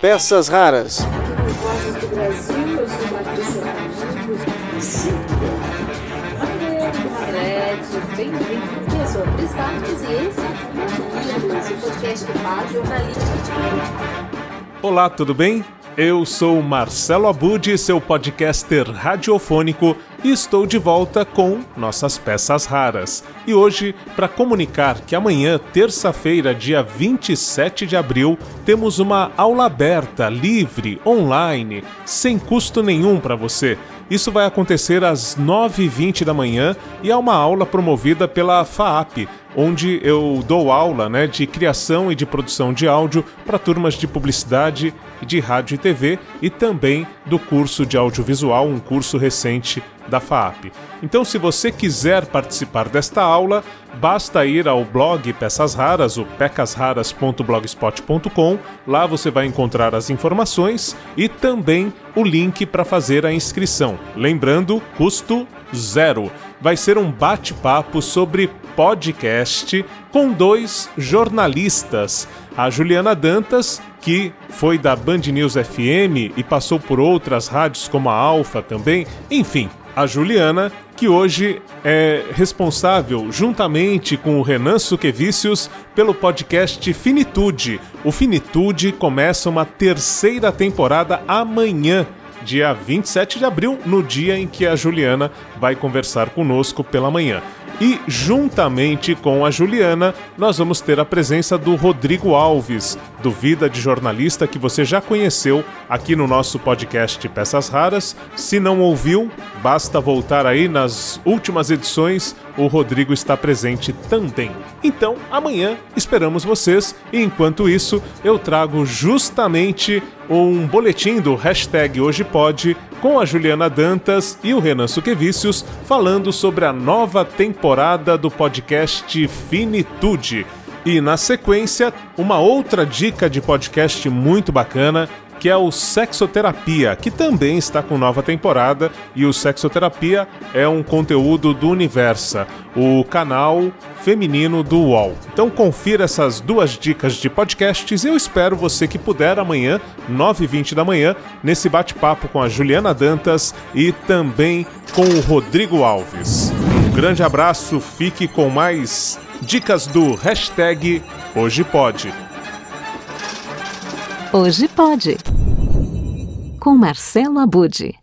Peças raras. Olá, tudo bem? Eu sou Marcelo Abud, seu podcaster radiofônico, e estou de volta com nossas peças raras. E hoje, para comunicar que amanhã, terça-feira, dia 27 de abril, temos uma aula aberta, livre, online, sem custo nenhum para você. Isso vai acontecer às 9h20 da manhã e é uma aula promovida pela FAAP, onde eu dou aula né, de criação e de produção de áudio para turmas de publicidade, de rádio e TV e também do curso de audiovisual, um curso recente da FAAP. Então, se você quiser participar desta aula, basta ir ao blog Peças Raras, o pecasraras.blogspot.com. Lá você vai encontrar as informações e também o link para fazer a inscrição. Lembrando, custo zero. Vai ser um bate-papo sobre podcast com dois jornalistas. A Juliana Dantas, que foi da Band News FM e passou por outras rádios como a Alfa também. Enfim, a Juliana, que hoje é responsável, juntamente com o Renan Suquevicius, pelo podcast Finitude. O Finitude começa uma terceira temporada amanhã dia 27 de abril, no dia em que a Juliana vai conversar conosco pela manhã. E juntamente com a Juliana, nós vamos ter a presença do Rodrigo Alves, do Vida de Jornalista que você já conheceu aqui no nosso podcast Peças Raras. Se não ouviu, basta voltar aí nas últimas edições, o Rodrigo está presente também. Então, amanhã esperamos vocês e enquanto isso, eu trago justamente um boletim do hashtag Hoje Pode com a Juliana Dantas e o Renan Suquevicius falando sobre a nova temporada do podcast Finitude. E na sequência, uma outra dica de podcast muito bacana que é o Sexoterapia, que também está com nova temporada e o Sexoterapia é um conteúdo do Universa, o canal feminino do UOL. Então confira essas duas dicas de podcasts e eu espero você que puder amanhã, 9h20 da manhã, nesse bate-papo com a Juliana Dantas e também com o Rodrigo Alves. Um grande abraço, fique com mais dicas do hashtag Hoje Pode. Hoje pode. Com Marcelo Abude.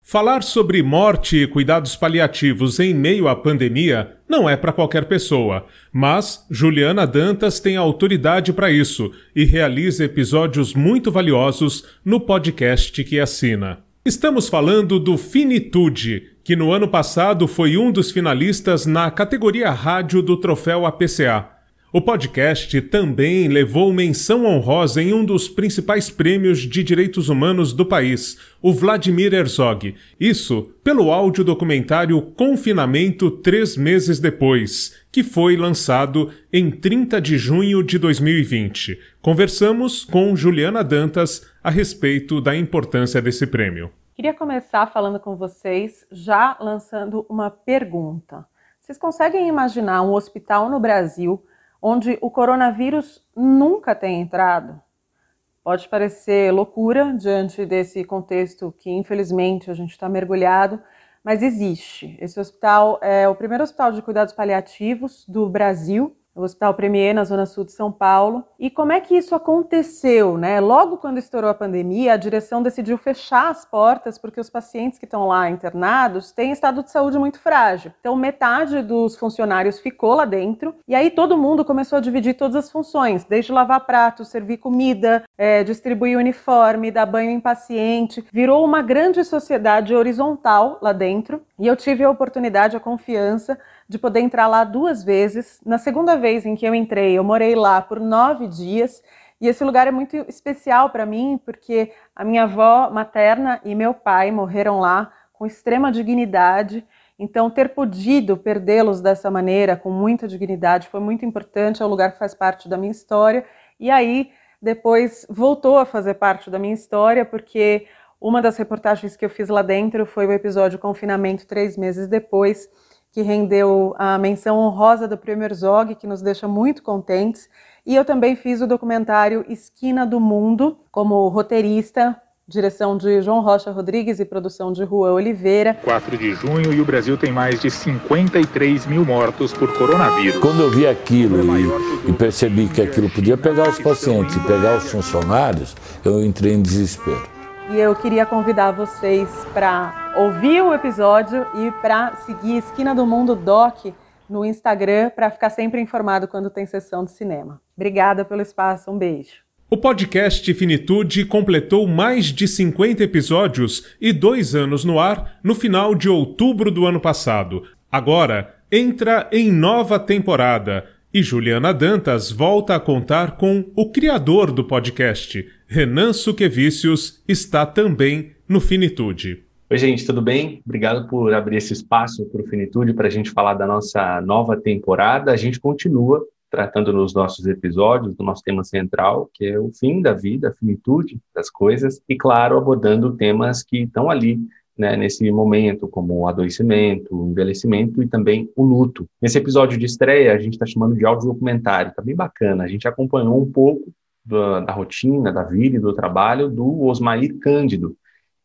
Falar sobre morte e cuidados paliativos em meio à pandemia não é para qualquer pessoa, mas Juliana Dantas tem autoridade para isso e realiza episódios muito valiosos no podcast que assina. Estamos falando do Finitude, que no ano passado foi um dos finalistas na categoria rádio do troféu APCA. O podcast também levou menção honrosa em um dos principais prêmios de direitos humanos do país, o Vladimir Herzog. Isso pelo áudio documentário Confinamento Três Meses Depois, que foi lançado em 30 de junho de 2020. Conversamos com Juliana Dantas a respeito da importância desse prêmio. Queria começar falando com vocês, já lançando uma pergunta. Vocês conseguem imaginar um hospital no Brasil onde o coronavírus nunca tem entrado. Pode parecer loucura diante desse contexto que, infelizmente, a gente está mergulhado, mas existe. Esse hospital é o primeiro hospital de cuidados paliativos do Brasil no Hospital Premier, na Zona Sul de São Paulo. E como é que isso aconteceu, né? Logo quando estourou a pandemia, a direção decidiu fechar as portas porque os pacientes que estão lá internados têm estado de saúde muito frágil. Então, metade dos funcionários ficou lá dentro e aí todo mundo começou a dividir todas as funções, desde lavar pratos, servir comida, é, distribuir uniforme, dar banho em paciente. Virou uma grande sociedade horizontal lá dentro e eu tive a oportunidade, a confiança de poder entrar lá duas vezes. Na segunda vez em que eu entrei, eu morei lá por nove dias. E esse lugar é muito especial para mim, porque a minha avó materna e meu pai morreram lá com extrema dignidade. Então, ter podido perdê-los dessa maneira, com muita dignidade, foi muito importante. É um lugar que faz parte da minha história. E aí, depois, voltou a fazer parte da minha história, porque uma das reportagens que eu fiz lá dentro foi o episódio Confinamento Três Meses Depois, que rendeu a menção honrosa do Prêmio Herzog, que nos deixa muito contentes. E eu também fiz o documentário Esquina do Mundo, como roteirista, direção de João Rocha Rodrigues e produção de Juan Oliveira. 4 de junho e o Brasil tem mais de 53 mil mortos por coronavírus. Quando eu vi aquilo e, e percebi que aquilo podia pegar os pacientes e pegar os funcionários, eu entrei em desespero. E eu queria convidar vocês para ouvir o episódio e para seguir Esquina do Mundo Doc no Instagram para ficar sempre informado quando tem sessão de cinema. Obrigada pelo espaço, um beijo. O podcast Finitude completou mais de 50 episódios e dois anos no ar no final de outubro do ano passado. Agora entra em nova temporada e Juliana Dantas volta a contar com o criador do podcast, Renan Suquevicius, está também no Finitude. Oi, gente, tudo bem? Obrigado por abrir esse espaço para o Finitude para a gente falar da nossa nova temporada. A gente continua tratando nos nossos episódios do nosso tema central, que é o fim da vida, a finitude das coisas, e, claro, abordando temas que estão ali né, nesse momento, como o adoecimento, o envelhecimento e também o luto. Nesse episódio de estreia, a gente está chamando de áudio documentário, está bem bacana. A gente acompanhou um pouco da, da, rotina, da vida e do trabalho do Osmair Cândido.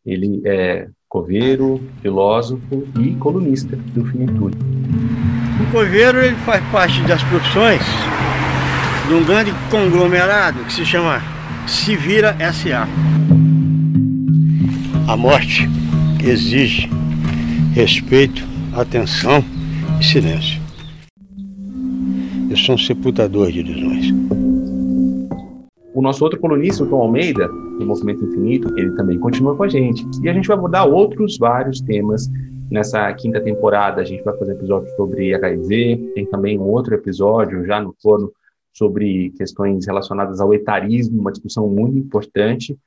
Ele é coveiro, filósofo e colunista do Finitude. O coveiro ele faz parte das profissões de um grande conglomerado que se chama Civira S.A. A morte exige respeito, atenção e silêncio. Eu sou um sepultador de ilusões. O nosso outro colunista, o Tom Almeida, do Movimento Infinito, ele também continua com a gente. E a gente vai abordar outros vários temas nessa quinta temporada. A gente vai fazer episódios sobre HIV, tem também um outro episódio já no forno sobre questões relacionadas ao etarismo, uma discussão muito importante.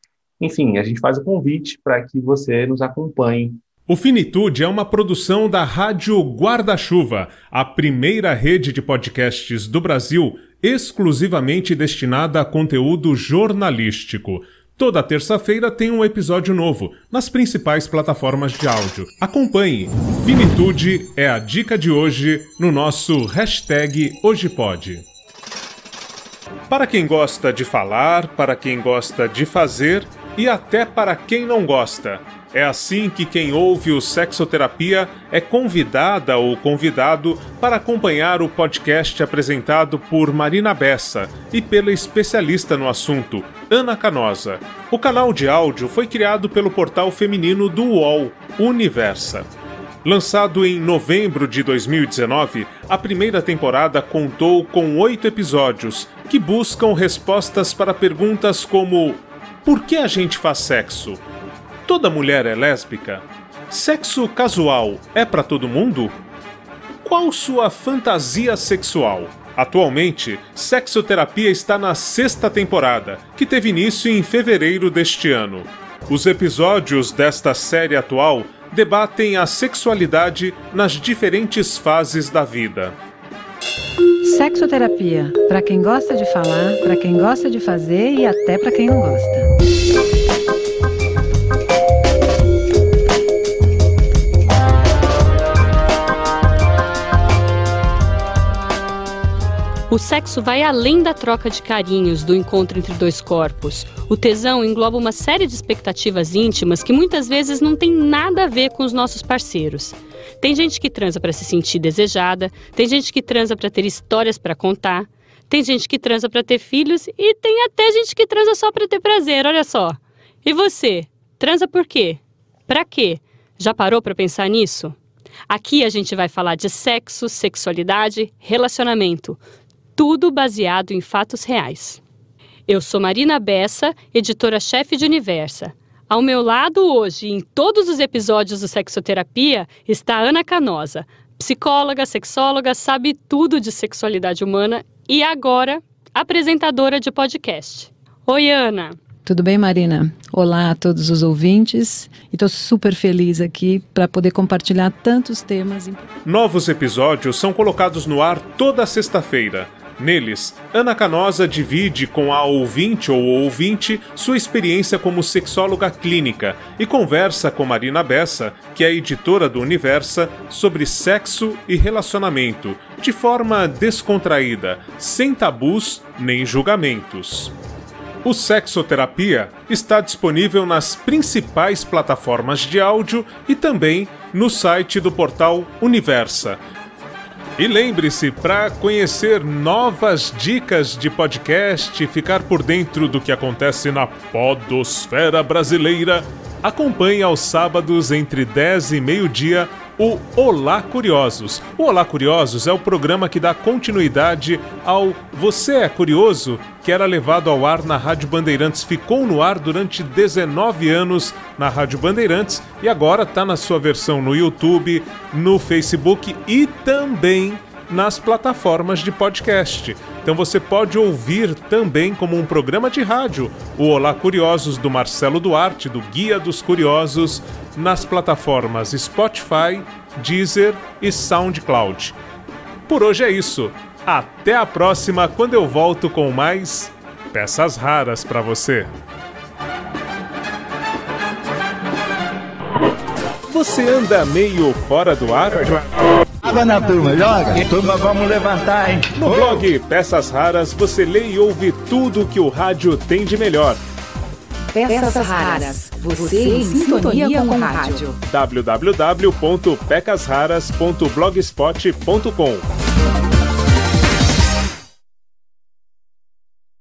Enfim, a gente faz o convite para que você nos acompanhe. O Finitude é uma produção da Rádio Guarda-Chuva, a primeira rede de podcasts do Brasil exclusivamente destinada a conteúdo jornalístico. Toda terça-feira tem um episódio novo nas principais plataformas de áudio. Acompanhe. Finitude é a dica de hoje no nosso hashtag HojePod. Para quem gosta de falar, para quem gosta de fazer e até para quem não gosta. É assim que quem ouve o Sexoterapia é convidada ou convidado para acompanhar o podcast apresentado por Marina Bessa e pela especialista no assunto, Ana Canosa. O canal de áudio foi criado pelo portal feminino do UOL, Universa. Lançado em novembro de 2019, a primeira temporada contou com oito episódios que buscam respostas para perguntas como por que a gente faz sexo? Toda mulher é lésbica? Sexo casual é para todo mundo? Qual sua fantasia sexual? Atualmente, Sexoterapia está na sexta temporada, que teve início em fevereiro deste ano. Os episódios desta série atual debatem a sexualidade nas diferentes fases da vida. Sexoterapia, para quem gosta de falar, para quem gosta de fazer e até para quem não gosta. O sexo vai além da troca de carinhos, do encontro entre dois corpos. O tesão engloba uma série de expectativas íntimas que muitas vezes não tem nada a ver com os nossos parceiros. Tem gente que transa para se sentir desejada, tem gente que transa para ter histórias para contar, tem gente que transa para ter filhos e tem até gente que transa só para ter prazer, olha só. E você, transa por quê? Para quê? Já parou para pensar nisso? Aqui a gente vai falar de sexo, sexualidade, relacionamento, tudo baseado em fatos reais. Eu sou Marina Bessa, editora-chefe de Universa. Ao meu lado hoje, em todos os episódios do Sexoterapia, está Ana Canosa, psicóloga, sexóloga, sabe tudo de sexualidade humana e agora apresentadora de podcast. Oi, Ana. Tudo bem, Marina? Olá a todos os ouvintes. E estou super feliz aqui para poder compartilhar tantos temas. Novos episódios são colocados no ar toda sexta-feira Neles, Ana Canosa divide com a ouvinte ou ouvinte sua experiência como sexóloga clínica e conversa com Marina Bessa, que é editora do Universa, sobre sexo e relacionamento, de forma descontraída, sem tabus nem julgamentos. O Sexoterapia está disponível nas principais plataformas de áudio e também no site do portal Universa e lembre-se, para conhecer novas dicas de podcast e ficar por dentro do que acontece na Podosfera Brasileira, acompanhe aos sábados entre 10 e meio-dia o Olá Curiosos. O Olá Curiosos é o programa que dá continuidade ao Você é Curioso, que era levado ao ar na Rádio Bandeirantes, ficou no ar durante 19 anos na Rádio Bandeirantes e agora está na sua versão no YouTube, no Facebook e também nas plataformas de podcast. Então você pode ouvir também como um programa de rádio o Olá Curiosos do Marcelo Duarte, do Guia dos Curiosos, nas plataformas Spotify, Deezer e SoundCloud. Por hoje é isso. Até a próxima, quando eu volto com mais peças raras para você. Você anda meio fora do ar? Água na turma, joga. Turma, vamos levantar, hein? No blog Peças Raras você lê e ouve tudo que o rádio tem de melhor. Peças raras. Você em sintonia com o rádio. www.pecasraras.blogspot.com